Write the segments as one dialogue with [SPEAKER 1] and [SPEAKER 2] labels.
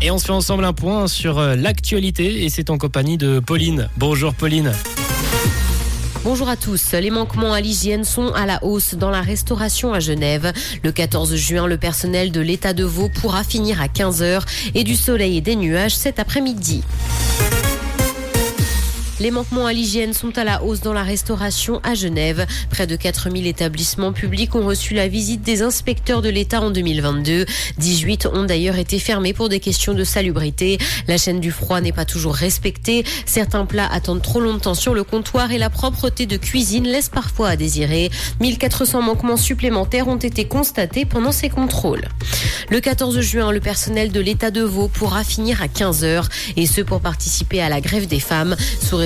[SPEAKER 1] Et on se fait ensemble un point sur euh, l'actualité et c'est en compagnie de Pauline. Bonjour Pauline.
[SPEAKER 2] Bonjour à tous. Les manquements à l'hygiène sont à la hausse dans la restauration à Genève. Le 14 juin, le personnel de l'État de Vaud pourra finir à 15h et du soleil et des nuages cet après-midi. Les manquements à l'hygiène sont à la hausse dans la restauration à Genève. Près de 4000 établissements publics ont reçu la visite des inspecteurs de l'État en 2022. 18 ont d'ailleurs été fermés pour des questions de salubrité. La chaîne du froid n'est pas toujours respectée. Certains plats attendent trop longtemps sur le comptoir et la propreté de cuisine laisse parfois à désirer. 1400 manquements supplémentaires ont été constatés pendant ces contrôles. Le 14 juin, le personnel de l'État de Vaud pourra finir à 15h et ce pour participer à la grève des femmes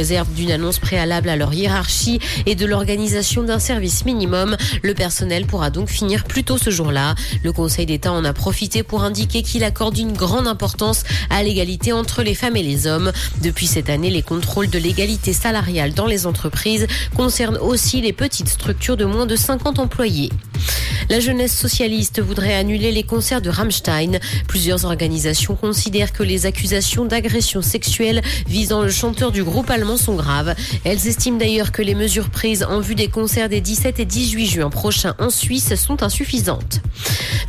[SPEAKER 2] réserve d'une annonce préalable à leur hiérarchie et de l'organisation d'un service minimum. Le personnel pourra donc finir plus tôt ce jour-là. Le Conseil d'État en a profité pour indiquer qu'il accorde une grande importance à l'égalité entre les femmes et les hommes. Depuis cette année, les contrôles de l'égalité salariale dans les entreprises concernent aussi les petites structures de moins de 50 employés. La jeunesse socialiste voudrait annuler les concerts de Rammstein. Plusieurs organisations considèrent que les accusations d'agression sexuelle visant le chanteur du groupe allemand sont graves. Elles estiment d'ailleurs que les mesures prises en vue des concerts des 17 et 18 juin prochains en Suisse sont insuffisantes.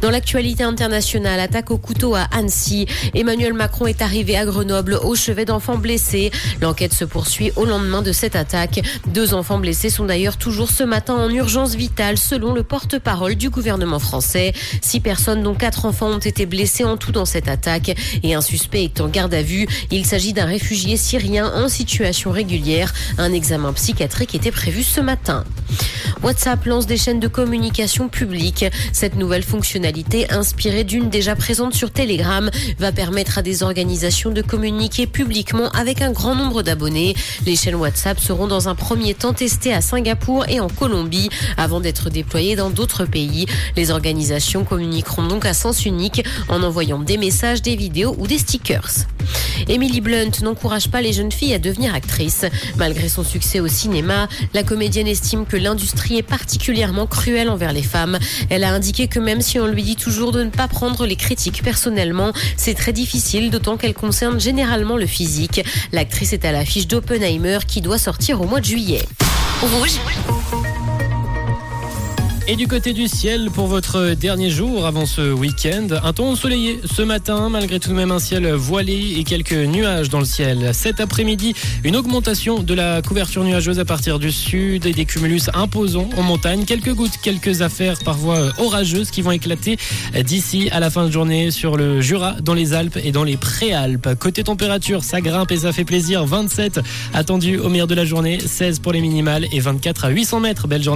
[SPEAKER 2] Dans l'actualité internationale, attaque au couteau à Annecy. Emmanuel Macron est arrivé à Grenoble au chevet d'enfants blessés. L'enquête se poursuit au lendemain de cette attaque. Deux enfants blessés sont d'ailleurs toujours ce matin en urgence vitale selon le porte-parole du gouvernement français. Six personnes dont quatre enfants ont été blessés en tout dans cette attaque et un suspect est en garde à vue. Il s'agit d'un réfugié syrien en situation régulière. Un examen psychiatrique était prévu ce matin. WhatsApp lance des chaînes de communication publique. Cette nouvelle fonctionnalité, inspirée d'une déjà présente sur Telegram, va permettre à des organisations de communiquer publiquement avec un grand nombre d'abonnés. Les chaînes WhatsApp seront dans un premier temps testées à Singapour et en Colombie avant d'être déployées dans d'autres pays. Les organisations communiqueront donc à sens unique en envoyant des messages, des vidéos ou des stickers. Emily Blunt n'encourage pas les jeunes filles à devenir actrices. Malgré son succès au cinéma, la comédienne estime que l'industrie est particulièrement cruelle envers les femmes. Elle a indiqué que même si on lui dit toujours de ne pas prendre les critiques personnellement, c'est très difficile, d'autant qu'elle concerne généralement le physique. L'actrice est à l'affiche d'Oppenheimer qui doit sortir au mois de juillet.
[SPEAKER 1] Rouge. Et du côté du ciel, pour votre dernier jour avant ce week-end, un temps ensoleillé ce matin, malgré tout de même un ciel voilé et quelques nuages dans le ciel. Cet après-midi, une augmentation de la couverture nuageuse à partir du sud et des cumulus imposants en montagne. Quelques gouttes, quelques affaires par voie orageuse qui vont éclater d'ici à la fin de journée sur le Jura, dans les Alpes et dans les Préalpes. Côté température, ça grimpe et ça fait plaisir. 27 attendus au meilleur de la journée, 16 pour les minimales et 24 à 800 mètres. Belle journée.